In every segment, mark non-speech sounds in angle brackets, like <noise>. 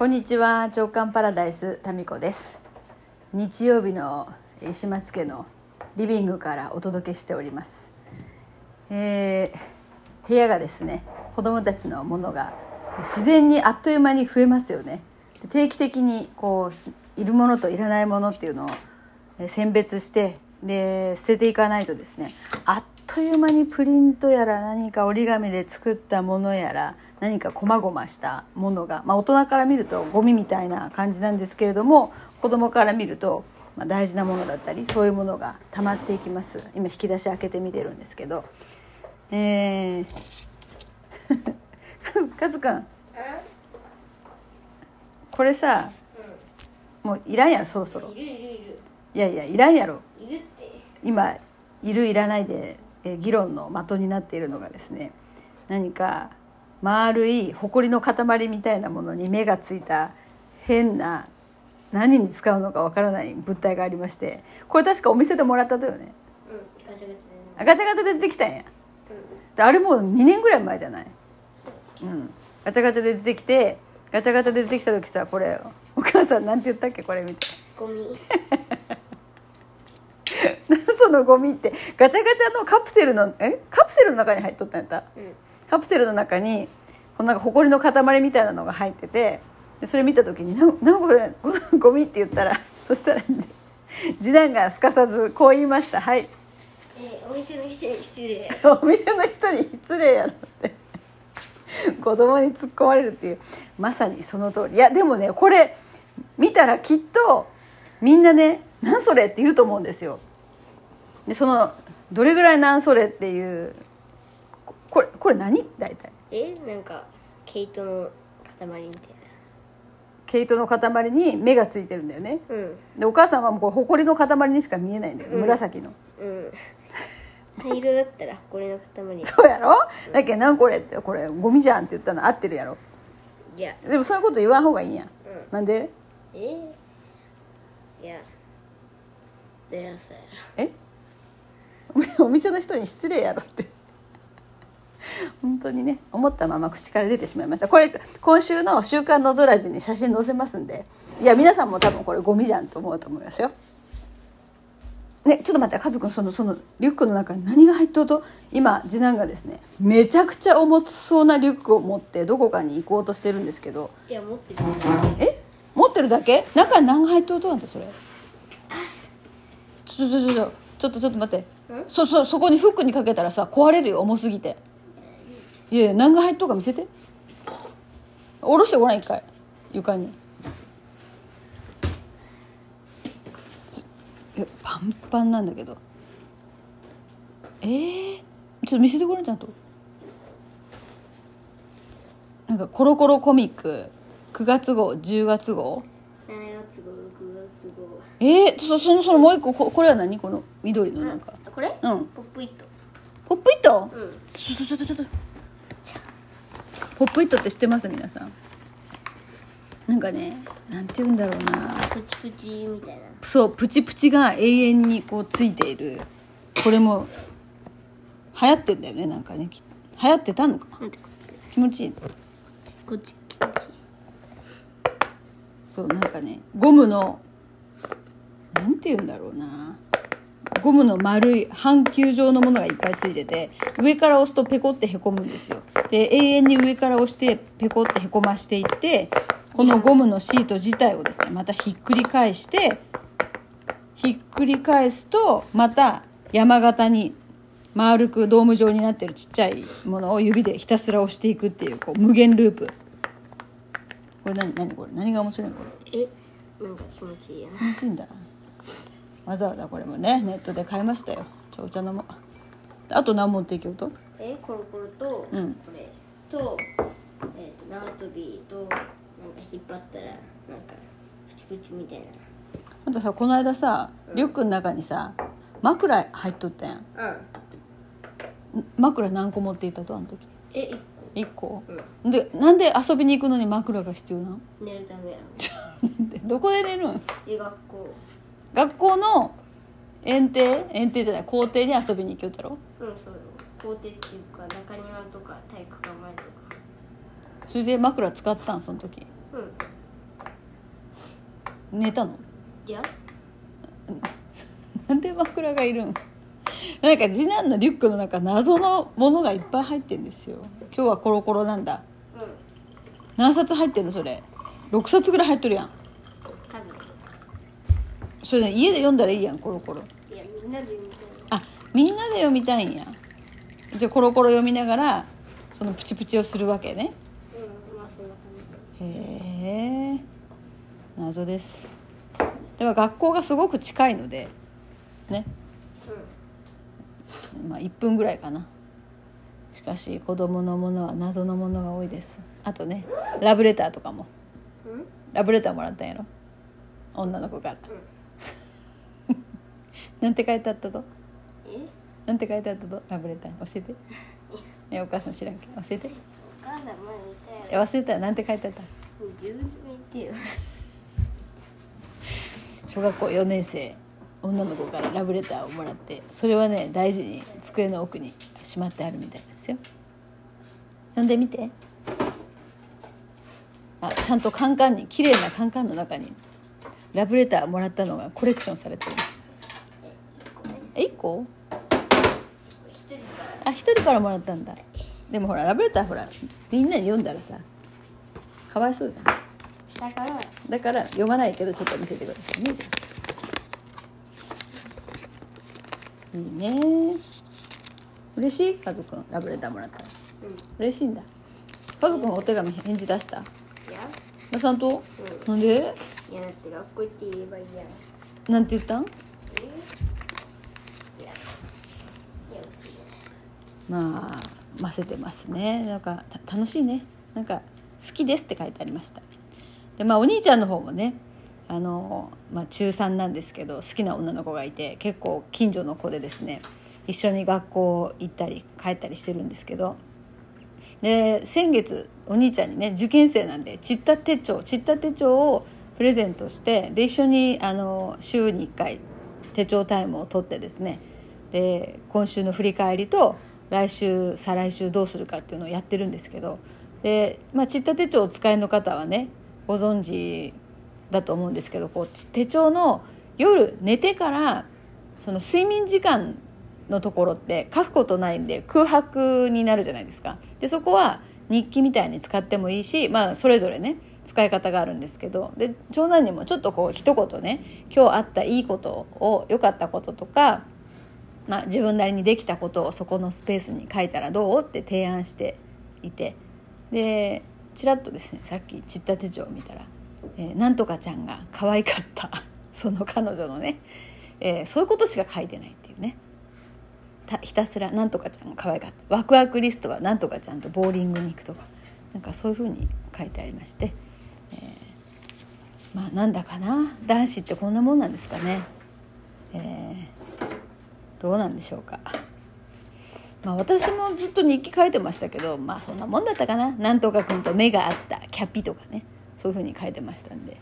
こんにちは長官パラダイスタミコです。日曜日の石松家のリビングからお届けしております、えー部屋がですね子供たちのものが自然にあっという間に増えますよね。定期的にこういるものといらないものっていうのをえ選別してで捨てていかないとですねあっという間にプリントやら何か折り紙で作ったものやら何か細々したものが、まあ、大人から見るとゴミみたいな感じなんですけれども子供から見ると、まあ、大事なものだったりそういうものが溜まっていきます。今引き出し開けてみてるんですけど。えー、<laughs> カズくんこれさもういらんやろそろそろ。いやいやいらんやろ。今いるいらないでえー議論の的になっているのがですね何か丸い埃の塊みたいなものに目がついた変な何に使うのかわからない物体がありましてこれ確かお店でもらったとよね。うんガチャガチャガチャガチャで出てきたんや。うであれもう2年ぐらい前じゃない？う。ん。ガチャガチャで出てきてガチャガチャで出てきた時さこれお母さんなんて言ったっけ？これ見て。んゴミ。<laughs> そのゴミって。ガチャガチャのカプセルのえ？カプセルの中に入っとったんやった？うんカプセルの中にこのなんか埃の塊みたいなのが入っててでそれ見た時に「ななんこれ <laughs> ゴミ」って言ったら <laughs> そしたらじ <laughs> 次男がすかさずこう言いました「はい。えーお店の人に失礼。お店の人に失礼やろ」って。子供に突っ込まれるっていう。まさにその通り。いやでもねこれ見たらきっとみんなね「何それ?」って言うと思うんですよ。でそのどれぐらいなんそれっていうここれこれ何？大体。え？なんか毛糸の塊みたい毛糸の塊に目がついてるんだよね。なうん。でお母さんはもうこれ埃の塊にしか見えないんだよ、うん。紫の。うん。<laughs> 灰色だったらこれの塊。そうやろ？だけど何これってこれゴミじゃんって言ったの。合ってるやろ？いや。でもそういうこと言わん方がいいん。や、うん。なんで？え？ー、いや。え？お店の人に失礼やろって本当にね思ったまま口から出てしまいました。これ今週の「週刊のぞらじ」に写真載せますんでいや皆さんも多分これゴミじゃんと思うと思いますよ。ねちょっと待って家族そのそのリュックの中に何が入っとうと？今次男がですねめちゃくちゃ重そうなリュックを持ってどこかに行こうとしてるんですけど。いや持ってる。え？持ってるだけ？中に何が入っとるとなんてそれ？ちょちょちょちょちょっとちょっと待って。ん？そそそこにフックにかけたらさ壊れるよ重すぎていやいや何が入っとるか見せて。下ろしてごらん一回。床に。パンパンなんだけど。えー、ちょっと見せてごらんちゃんと。なんかコロコロコミック。9月号10月号。7月号6月号。えー、そそのそのもう一個ここれは何？この緑のなんか。あこれ？うん。ポップイット。ポップイット？うん。ちょちょちょちょちょちょポップイットって知ってます？皆さん。なんかねなんて言うんだろうな。プチプチみたいな。そうプチプチが永遠にこうついている。これも流行ってんだよねなんかね。き流行ってたのか？気持ちいい？こっち気持ちいい。そうなんかねゴムのなんて言うんだろうな。ゴムの丸い半球状のものがいっぱいついてて上から押すとペコってへこむんですよで永遠に上から押してペコってへこましていってこのゴムのシート自体をですねまたひっくり返してひっくり返すとまた山形に丸くドーム状になってるちっちゃいものを指でひたすら押していくっていうこう無限ループ。これ何何これ？何が面白いのこれ？えなんか気持ちいいや。な気持ちいいんだ。わざわざこれもねネットで買いましたよ。ちょお茶飲もう。あと何持っていきようと？えコロコロと、うん。これと,、えー、と縄跳びとなんか引っ張ったらなんかプチプチみたいな。あとさこの間さリュックの中にさ枕入っとったやん。んうん。枕何個持っていたとあの時？え一1個個？うん。でなんで遊びに行くのに枕が必要なん？寝るためやろで <laughs> どこで寝るん？え学校。学校の園庭？園庭じゃない校庭に遊びに行きよったろ？うんそうよ校庭っていうか中庭とか体育館前とか。それで枕使ったんその時。うん。寝たの？いや。<laughs> なんで枕がいるん？なんか次男のリュックの中謎のものがいっぱい入ってんですよ。今日はコロコロなんだ。うん。何冊入ってんのそれ？6冊ぐらい入っとるやん。多分。それね家で読んだらいいやんコロコロ。いやみんなで読みたい。あみんなで読みたいんやじゃあコロコロ読みながらそのプチプチをするわけね。うんまあそんな感へえ謎です。でも学校がすごく近いのでね。じまあ1分ぐらいかな。しかし子供のものは謎のものが多いです。あとねラブレターとかも。うん？うんラブレターもらったんやろ。女の子から。<laughs> なんて書いてあったと？えなんて書いてあったと？ラブレターに。教えて。<laughs> いやお母さん知らんけど。教えて。いお母さん前見たよ。や忘れた？らなんて書いてあった？自分で見てよ。<laughs> 小学校4年生女の子からラブレターをもらってそれはね大事に机の奥にしまってあるみたいですよ。読んでみて。あちゃんとカンカンに綺麗なカンカンの中にラブレターもらったのがコレクションされています。え1個一人からあ一人からもらったんだ。でもほらラブレターほらみんなに読んだらさかわいそうじゃん。下からだから読まないけどちょっと見せてくださいねじゃあ。いいね。嬉しい？カズくんラブレターもらったらうん。嬉しいんだ。カズくんお手紙返事出した？いや。まさんと、うなんで？いやだって学校行って言えばいいや。んなんて言ったん？えいやいやまあませてますねなんか楽しいねなんか好きですって書いてありましたでまあお兄ちゃんの方もねあの、まあ、中3なんですけど好きな女の子がいて結構近所の子でですね一緒に学校行ったり帰ったりしてるんですけどで先月お兄ちゃんにね受験生なんでちった手帳ちった手帳をプレゼントしてで一緒にあの週に1回手帳タイムを取ってですねで今週の振り返りと来週再来週どうするかっていうのをやってるんですけどで、まあ、ちった手帳をお使いの方はねご存知だと思うんですけどこう手帳の夜寝てからその睡眠時間のところって書くことないんで空白になるじゃないですか。でそこは日記みたいに使ってもいいし、まあ、それぞれね使い方があるんですけどで長男にもちょっとこう一言ね今日あったいいことを良かったこととか、まあ、自分なりにできたことをそこのスペースに書いたらどうって提案していてでちらっとですねさっきちった手帳を見たら、えーなんとかちゃんが可愛かった <laughs> その彼女のね、えーそういうことしか書いてないっていうね。ひたすらなんとかちゃんが可愛かった。ワクワクリストはなんとかちゃんとボーリングに行くとかなんかそういうふうに書いてありまして、えーまあなんだかな男子ってこんなもんなんですかね、えーどうなんでしょうか。まあ、私もずっと日記書いてましたけどまあそんなもんだったかな。なんとか君と目が合ったキャピとかね。そういうふうに書いてましたんで、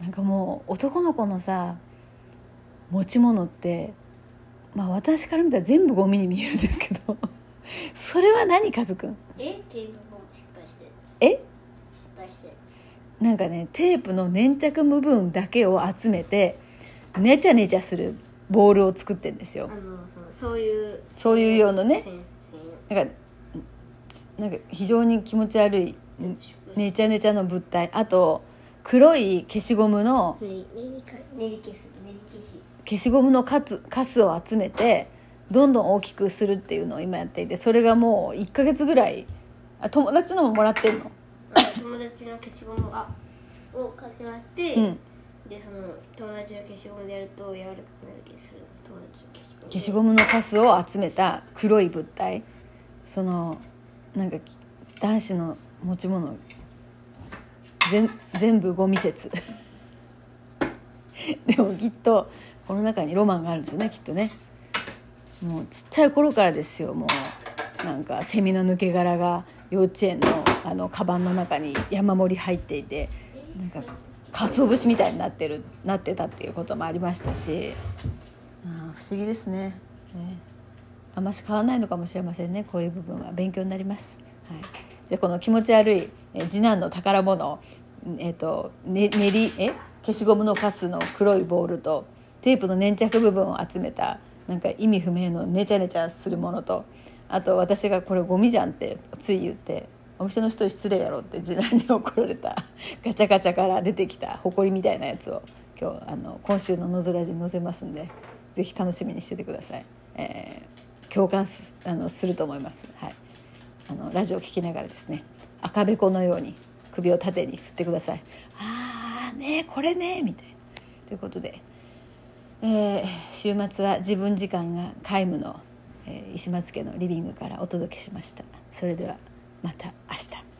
うん、なんかもう男の子のさ持ち物ってまあ私から見たら全部ゴミに見えるんですけど。<laughs> それは何カズくんえ？テープも失敗してえ？失敗してなんかねテープの粘着部分だけを集めてネチャネチャするボールを作ってんですよ。あのそのそういう。そういう用のね。先なんかなんか非常に気持ち悪い生ねちゃねちゃの物体。あと黒い消しゴムの消しゴムのカツカスを集めてどんどん大きくするっていうのを今やっていてそれがもう1ヶ月ぐらいあ友達のももらってんの。あ友達の消しゴムあを貸してもらって、うんでその友達の消しゴムでやると柔らかくなる気がする。友達の消しゴム。消しゴムのカスを集めた黒い物体。そのなんか男子の持ち物。全全部ゴミ説。<laughs> でもきっとこの中にロマンがあるんですよねきっとね。もうちっちゃい頃からですよもう。なんかセミの抜け殻が幼稚園のあのカバンの中に山盛り入っていて。なんか鰹節みたいになってるなってたっていうこともありましたし。ああ不思議ですね。ね。あんまし変わらないのかもしれませんね。こういう部分は。勉強になります、はい、じゃあこの気持ち悪いえ次男の宝物えっとね練りえ？消しゴムのカスの黒いボールとテープの粘着部分を集めたなんか意味不明のネチャネチャするものとあと私がこれゴミじゃんってつい言ってお店の人に失礼やろって次男に怒られた <laughs> ガチャガチャから出てきたほこりみたいなやつを今日あの今週の「のぞらじ」に載せますんでぜひ楽しみにしててください、えー、共感すあのすると思います。はい。あのラジオを聞きながらですね赤べこのように首を縦に振ってください。ああねこれねみたいな。ということで、えー、週末は自分時間が皆無の、えー、石松家のリビングからお届けしました。それでは。また明日。